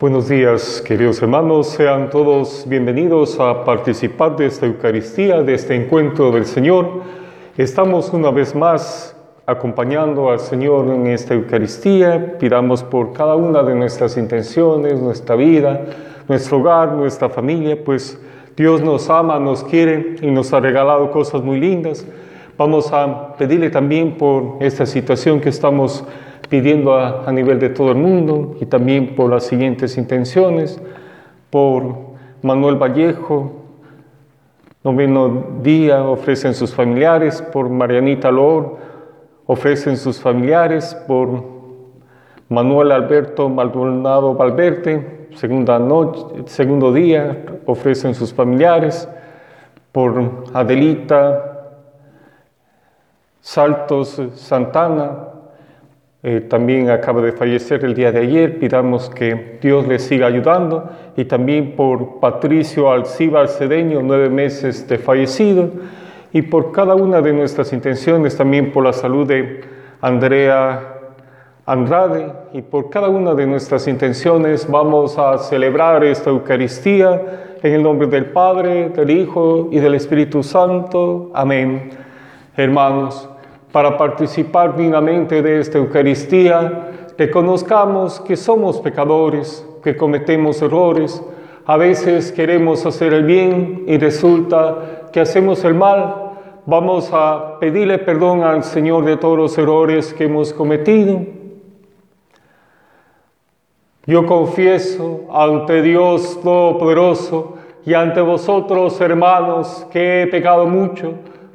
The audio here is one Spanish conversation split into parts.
Buenos días, queridos hermanos, sean todos bienvenidos a participar de esta Eucaristía, de este encuentro del Señor. Estamos una vez más acompañando al Señor en esta Eucaristía. Pidamos por cada una de nuestras intenciones, nuestra vida, nuestro hogar, nuestra familia, pues Dios nos ama, nos quiere y nos ha regalado cosas muy lindas. Vamos a pedirle también por esta situación que estamos pidiendo a, nivel de todo el mundo y también por las siguientes intenciones, por Manuel Vallejo, noveno día ofrecen sus familiares, por Marianita Lor ofrecen sus familiares, por Manuel Alberto Maldonado Valverde, segunda noche, segundo día ofrecen sus familiares, por Adelita Saltos Santana, eh, también acaba de fallecer el día de ayer, pidamos que Dios le siga ayudando y también por Patricio Alcibar Cedeño, nueve meses de fallecido, y por cada una de nuestras intenciones, también por la salud de Andrea Andrade y por cada una de nuestras intenciones vamos a celebrar esta Eucaristía en el nombre del Padre, del Hijo y del Espíritu Santo. Amén. Hermanos, para participar dignamente de esta Eucaristía, reconozcamos que somos pecadores, que cometemos errores, a veces queremos hacer el bien y resulta que hacemos el mal. Vamos a pedirle perdón al Señor de todos los errores que hemos cometido. Yo confieso ante Dios Todopoderoso y ante vosotros, hermanos, que he pecado mucho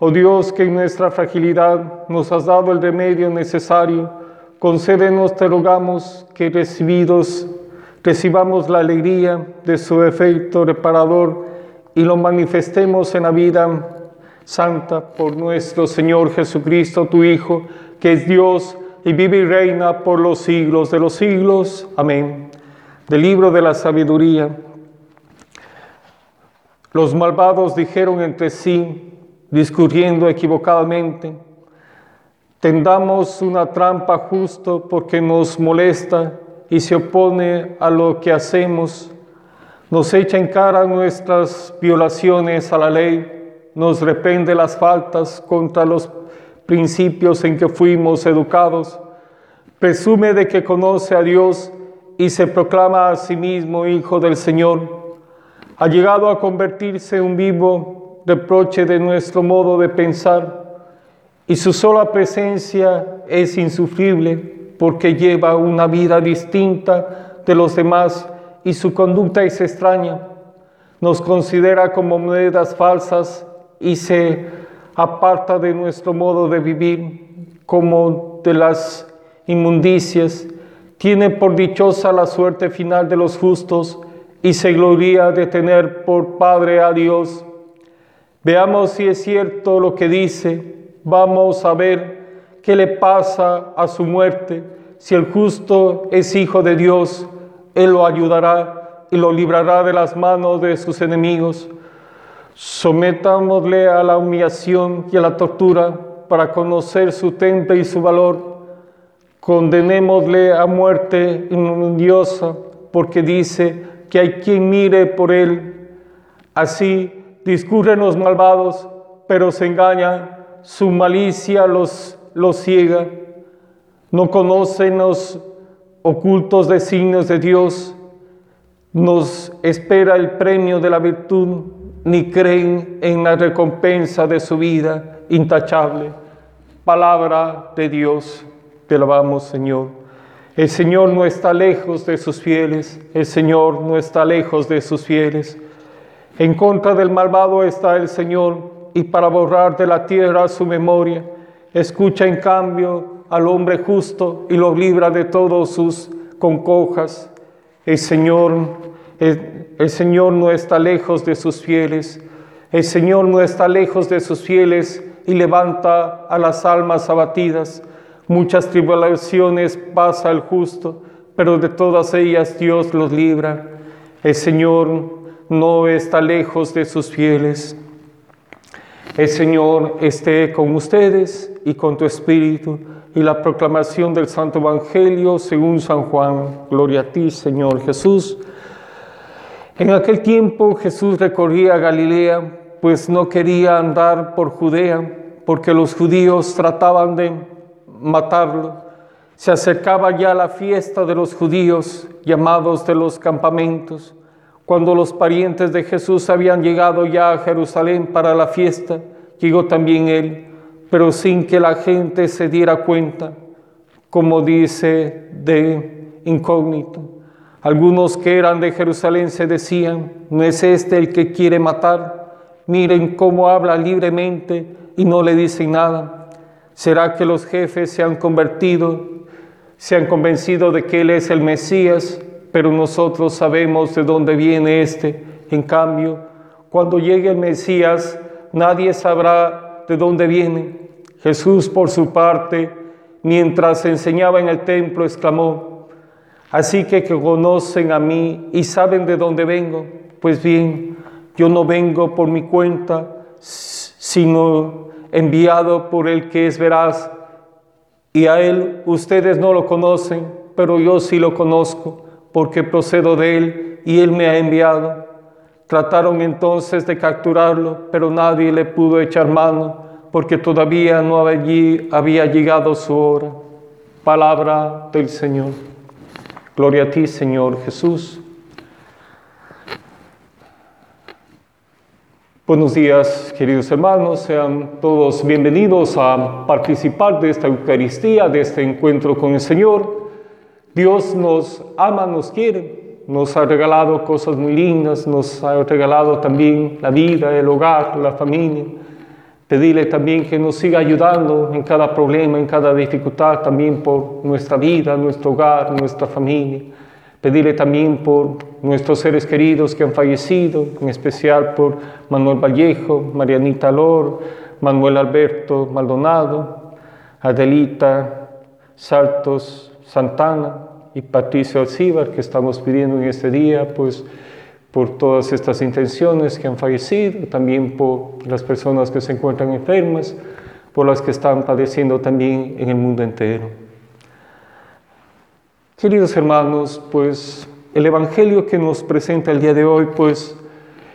Oh Dios, que en nuestra fragilidad nos has dado el remedio necesario, concédenos, te rogamos, que recibidos recibamos la alegría de su efecto reparador y lo manifestemos en la vida santa por nuestro Señor Jesucristo, tu Hijo, que es Dios y vive y reina por los siglos de los siglos. Amén. Del libro de la sabiduría. Los malvados dijeron entre sí, discurriendo equivocadamente. Tendamos una trampa justo porque nos molesta y se opone a lo que hacemos. Nos echa en cara nuestras violaciones a la ley, nos repende las faltas contra los principios en que fuimos educados. Presume de que conoce a Dios y se proclama a sí mismo hijo del Señor. Ha llegado a convertirse en un vivo reproche de nuestro modo de pensar y su sola presencia es insufrible porque lleva una vida distinta de los demás y su conducta es extraña. Nos considera como monedas falsas y se aparta de nuestro modo de vivir como de las inmundicias. Tiene por dichosa la suerte final de los justos y se gloria de tener por Padre a Dios Veamos si es cierto lo que dice. Vamos a ver qué le pasa a su muerte. Si el justo es hijo de Dios, Él lo ayudará y lo librará de las manos de sus enemigos. Sometámosle a la humillación y a la tortura para conocer su temple y su valor. Condenémosle a muerte inundiosa porque dice que hay quien mire por él. Así discurren los malvados, pero se engañan, su malicia los, los ciega, no conocen los ocultos designios de Dios, nos espera el premio de la virtud, ni creen en la recompensa de su vida intachable. Palabra de Dios, te alabamos Señor. El Señor no está lejos de sus fieles, el Señor no está lejos de sus fieles. En contra del malvado está el Señor, y para borrar de la tierra su memoria, escucha en cambio al hombre justo y lo libra de todos sus concojas. El Señor El, Señor no está lejos de sus fieles. El Señor no está lejos de sus fieles y levanta a las almas abatidas. Muchas tribulaciones pasa el justo, pero de todas ellas Dios los libra. El Señor no está lejos de sus fieles. El Señor esté con ustedes y con tu espíritu y la proclamación del Santo Evangelio según San Juan. Gloria a ti, Señor Jesús. En aquel tiempo Jesús recorría Galilea, pues no quería andar por Judea, porque los judíos trataban de matarlo. Se acercaba ya la fiesta de los judíos, llamados de los campamentos. Cuando los parientes de Jesús habían llegado ya a Jerusalén para la fiesta, llegó también él pero sin que la gente se diera cuenta, como dice de incógnito. Algunos que eran de Jerusalén se decían, ¿no es este el que quiere matar? Miren cómo habla libremente y no le dicen nada. ¿Será que los jefes se han convertido, se han convencido de que Él es el Mesías, pero nosotros sabemos de dónde viene este? En cambio, cuando llegue el Mesías, nadie sabrá de dónde viene. Jesús, por su parte, mientras enseñaba en el templo, exclamó, así que que conocen a mí y saben de dónde vengo, pues bien, yo no vengo por mi cuenta, sino enviado por el que es veraz, y a él ustedes no lo conocen, pero yo sí lo conozco, porque procedo de él y él me ha enviado. Trataron entonces de capturarlo, pero nadie le pudo echar mano, porque todavía no había llegado su hora. Palabra del Señor. Gloria a ti, Señor Jesús. Buenos días, queridos hermanos. Sean todos bienvenidos a participar de esta Eucaristía, de este encuentro con el Señor. Dios nos ama, nos quiere nos ha regalado cosas muy lindas, nos ha regalado también la vida, el hogar, la familia. Pedirle también que nos siga ayudando en cada problema, en cada dificultad, también por nuestra vida, nuestro hogar, nuestra familia. Pedirle también por nuestros seres queridos que han fallecido, en especial por Manuel Vallejo, Marianita Lor, Manuel Alberto Maldonado, Adelita Saltos Santana, y Patricio Alcíbar, que estamos pidiendo en este día, pues por todas estas intenciones que han fallecido, también por las personas que se encuentran enfermas, por las que están padeciendo también en el mundo entero. Queridos hermanos, pues el Evangelio que nos presenta el día de hoy, pues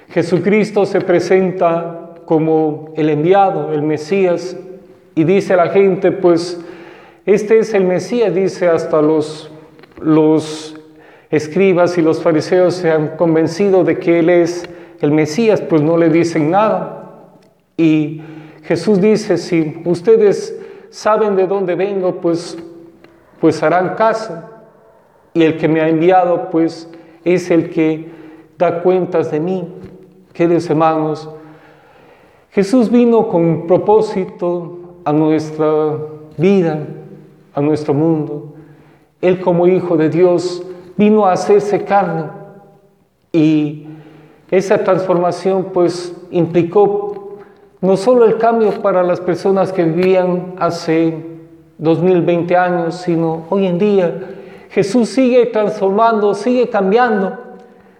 Jesucristo se presenta como el enviado, el Mesías, y dice a la gente, pues este es el Mesías, dice hasta los los escribas y los fariseos se han convencido de que Él es el Mesías, pues no le dicen nada. Y Jesús dice, si ustedes saben de dónde vengo, pues, pues harán caso. Y el que me ha enviado, pues es el que da cuentas de mí. Queridos hermanos, Jesús vino con propósito a nuestra vida, a nuestro mundo. Él como hijo de Dios vino a hacerse carne y esa transformación pues implicó no solo el cambio para las personas que vivían hace 2020 años, sino hoy en día Jesús sigue transformando, sigue cambiando,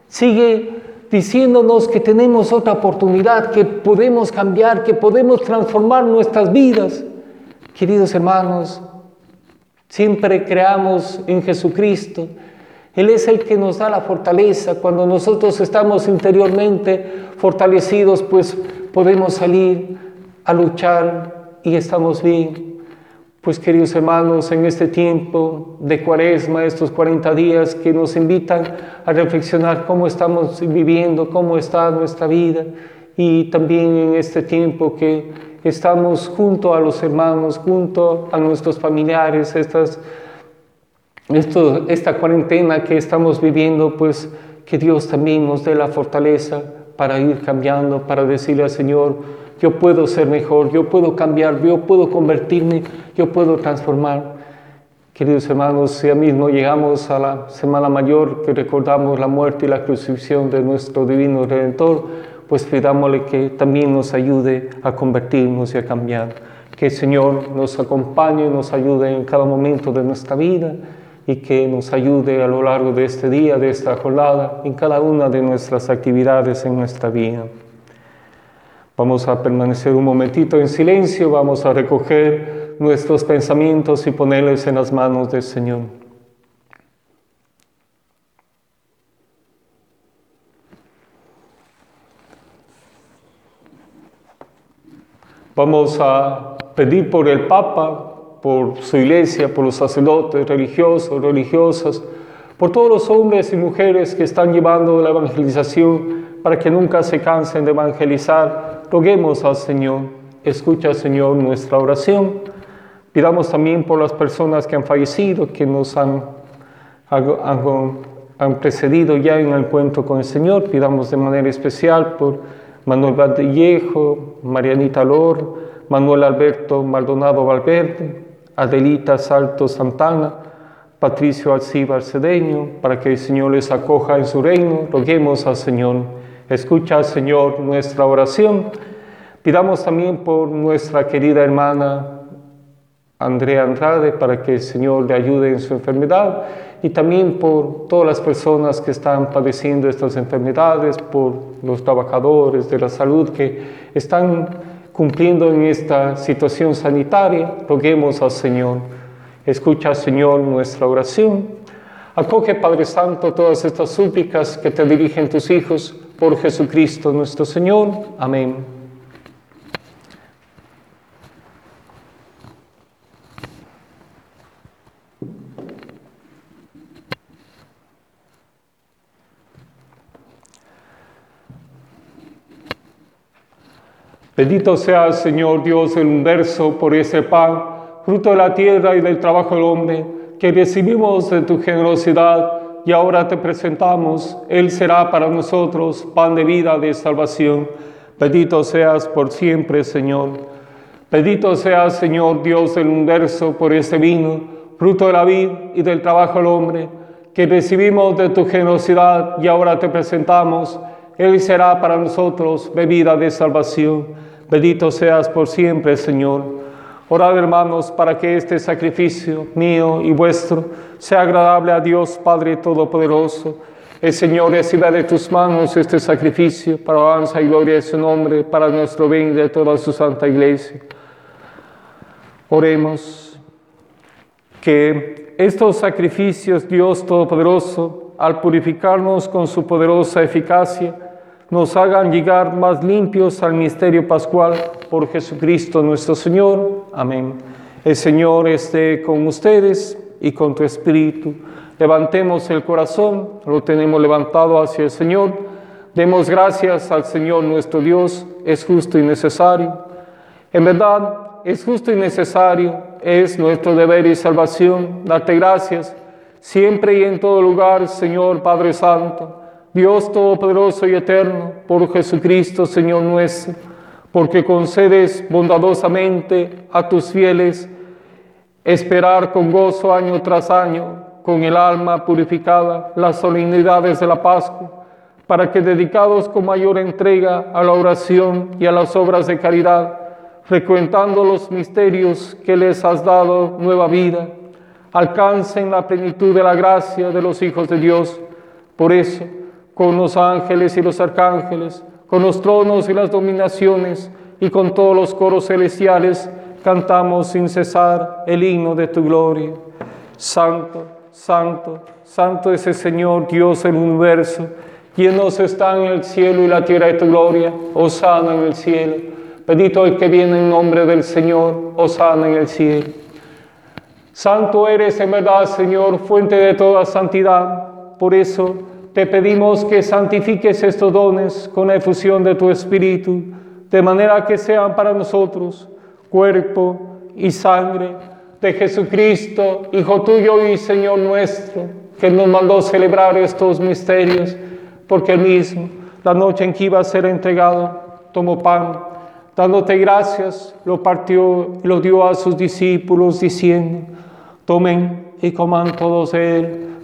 sigue diciéndonos que tenemos otra oportunidad, que podemos cambiar, que podemos transformar nuestras vidas. Queridos hermanos, Siempre creamos en Jesucristo. Él es el que nos da la fortaleza. Cuando nosotros estamos interiormente fortalecidos, pues podemos salir a luchar y estamos bien. Pues queridos hermanos, en este tiempo de cuaresma, estos 40 días que nos invitan a reflexionar cómo estamos viviendo, cómo está nuestra vida y también en este tiempo que estamos junto a los hermanos, junto a nuestros familiares, estas, esto, esta cuarentena que estamos viviendo, pues que Dios también nos dé la fortaleza para ir cambiando, para decirle al Señor, yo puedo ser mejor, yo puedo cambiar, yo puedo convertirme, yo puedo transformar. Queridos hermanos, ya mismo llegamos a la Semana Mayor que recordamos la muerte y la crucifixión de nuestro Divino Redentor, pues pidámosle que también nos ayude a convertirnos y a cambiar. Que el Señor nos acompañe y nos ayude en cada momento de nuestra vida y que nos ayude a lo largo de este día, de esta jornada, en cada una de nuestras actividades en nuestra vida. Vamos a permanecer un momentito en silencio, vamos a recoger nuestros pensamientos y ponerlos en las manos del Señor. Vamos a pedir por el Papa, por su iglesia, por los sacerdotes religiosos, religiosas, por todos los hombres y mujeres que están llevando la evangelización para que nunca se cansen de evangelizar. Roguemos al Señor. Escucha, Señor, nuestra oración. Pidamos también por las personas que han fallecido, que nos han, han, precedido ya en el encuentro con el Señor. Pidamos de manera especial por Manuel Vallejo, Marianita Lor, Manuel Alberto Maldonado Valverde, Adelita Salto Santana, Patricio Alcibar Cedeño, para que el Señor les acoja en su reino. Roguemos al Señor. Escucha, Señor, nuestra oración. Pidamos también por nuestra querida hermana Andrea Andrade para que el Señor le ayude en su enfermedad y también por todas las personas que están padeciendo estas enfermedades, por los trabajadores de la salud que están cumpliendo en esta situación sanitaria. Roguemos al Señor. Escucha, Señor, nuestra oración. Acoge, Padre Santo, todas estas súplicas que te dirigen tus hijos por Jesucristo nuestro Señor. Amén. Bendito sea el Señor Dios del universo por ese pan, fruto de la tierra y del trabajo del hombre, que recibimos de tu generosidad y ahora te presentamos. Él será para nosotros pan de vida, de salvación. Bendito seas por siempre, Señor. Bendito seas, Señor Dios del universo, por ese vino, fruto de la vid y del trabajo del hombre, que recibimos de tu generosidad y ahora te presentamos. Él será para nosotros bebida de salvación. Bendito seas por siempre, Señor. Orad, hermanos, para que este sacrificio mío y vuestro sea agradable a Dios Padre Todopoderoso. El Señor reciba de tus manos este sacrificio para alabanza y gloria de su nombre, para nuestro bien y de toda su santa iglesia. Oremos que estos sacrificios, Dios Todopoderoso, al purificarnos con su poderosa eficacia, nos hagan llegar más limpios al misterio pascual por Jesucristo nuestro Señor. Amén. El Señor esté con ustedes y con tu espíritu. Levantemos el corazón, lo tenemos levantado hacia el Señor. Demos gracias al Señor nuestro Dios, es justo y necesario. En verdad, es justo y necesario, es nuestro deber y salvación darte gracias siempre y en todo lugar, Señor Padre Santo Dios Todopoderoso y Eterno, por Jesucristo, Señor nuestro, porque concedes bondadosamente a tus fieles esperar con gozo año tras año, con el alma purificada, las solemnidades de la Pascua, para que dedicados con mayor entrega a la oración y a las obras de caridad, frecuentando los misterios que les has dado nueva vida, alcancen la plenitud de la gracia de los hijos de Dios. Por eso, con los ángeles y los arcángeles, con los tronos y las dominaciones, y con todos los coros celestiales, cantamos sin cesar el himno de tu gloria. Santo, santo, santo es el Señor, Dios del universo, llenos está en el cielo y la tierra de tu gloria, sana en el cielo. Bendito el que viene en nombre del Señor, sana en el cielo. Santo eres en verdad, Señor, fuente de toda santidad. Por eso, te pedimos que santifiques estos dones con la efusión de tu Espíritu, de manera que sean para nosotros cuerpo y sangre de Jesucristo, Hijo tuyo y Señor nuestro, que nos mandó celebrar estos misterios, porque él mismo, la noche en que iba a ser entregado, tomó pan, dándote gracias, lo partió y lo dio a sus discípulos, diciendo, Tomen y coman todos de él,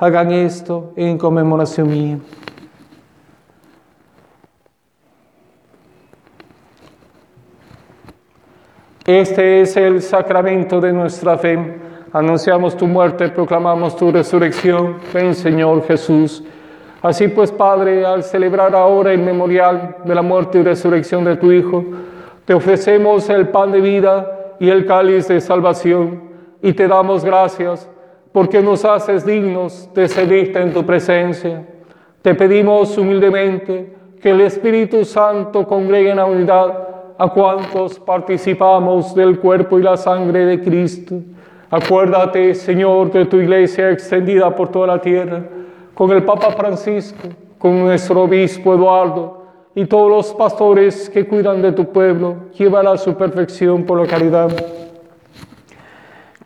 Hagan esto en conmemoración mía. Este es el sacramento de nuestra fe. Anunciamos tu muerte, proclamamos tu resurrección. Ven, Señor Jesús. Así pues, Padre, al celebrar ahora el memorial de la muerte y resurrección de tu Hijo, te ofrecemos el pan de vida y el cáliz de salvación y te damos gracias porque nos haces dignos de servirte en tu presencia. Te pedimos humildemente que el Espíritu Santo congregue en la unidad a cuantos participamos del cuerpo y la sangre de Cristo. Acuérdate, Señor, de tu iglesia extendida por toda la tierra, con el Papa Francisco, con nuestro obispo Eduardo y todos los pastores que cuidan de tu pueblo, llévala a su perfección por la caridad.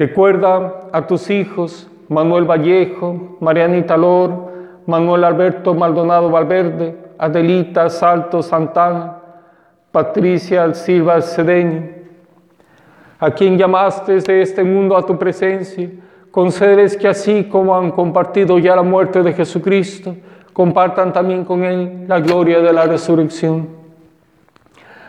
Recuerda a tus hijos, Manuel Vallejo, Marianita Lor, Manuel Alberto Maldonado Valverde, Adelita Salto Santana, Patricia Silva Cedeño, a quien llamaste desde este mundo a tu presencia, concédeles que así como han compartido ya la muerte de Jesucristo, compartan también con Él la gloria de la resurrección.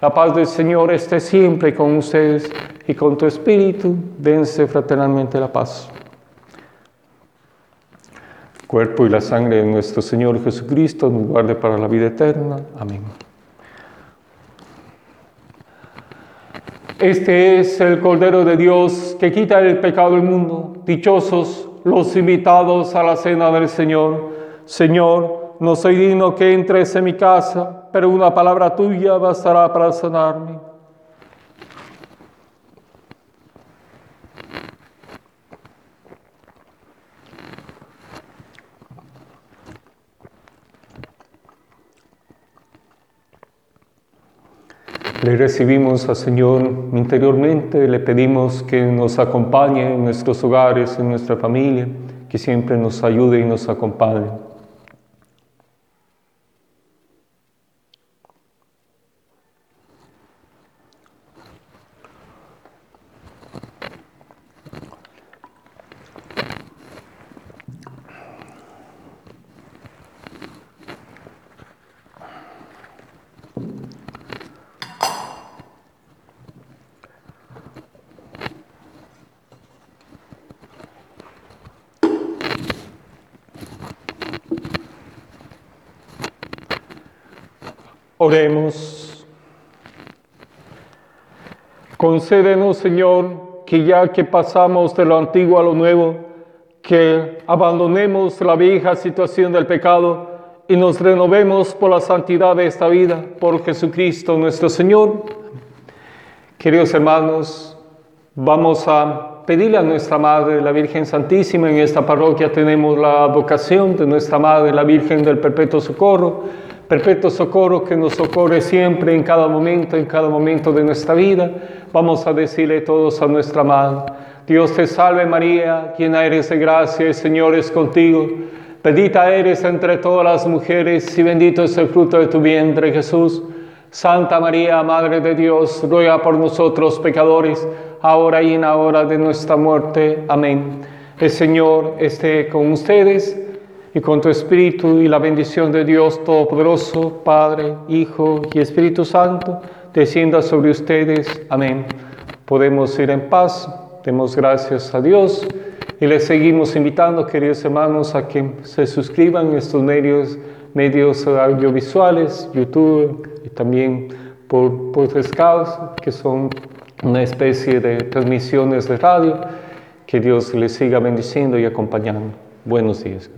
La paz del Señor esté siempre con ustedes y con tu espíritu, dense fraternalmente la paz. El cuerpo y la sangre de nuestro Señor Jesucristo nos guarde para la vida eterna. Amén. Este es el Cordero de Dios que quita el pecado del mundo. Dichosos los invitados a la cena del Señor. Señor, no soy digno que entres en mi casa, pero una palabra tuya bastará para sanarme. Le recibimos al Señor interiormente, le pedimos que nos acompañe en nuestros hogares, en nuestra familia, que siempre nos ayude y nos acompañe. Oremos. Concédenos, Señor, que ya que pasamos de lo antiguo a lo nuevo, que abandonemos la vieja situación del pecado y nos renovemos por la santidad de esta vida, por Jesucristo nuestro Señor. Queridos hermanos, vamos a pedirle a nuestra Madre, la Virgen Santísima, en esta parroquia tenemos la vocación de nuestra Madre, la Virgen del Perpetuo Socorro, perpetuo socorro que nos socorre siempre, en cada momento, en cada momento de nuestra vida. Vamos a decirle todos a nuestra Madre, Dios te salve María, llena eres de gracia, el Señor es contigo. Bendita eres entre todas las mujeres y bendito es el fruto de tu vientre Jesús. Santa María, Madre de Dios, ruega por nosotros pecadores, ahora y en la hora de nuestra muerte. Amén. El Señor esté con ustedes y con tu Espíritu y la bendición de Dios Todopoderoso, Padre, Hijo y Espíritu Santo, descienda sobre ustedes. Amén. Podemos ir en paz, demos gracias a Dios y les seguimos invitando, queridos hermanos, a que se suscriban a estos medios, medios audiovisuales, YouTube y también por, por que son una especie de transmisiones de radio. Que Dios les siga bendiciendo y acompañando. Buenos días.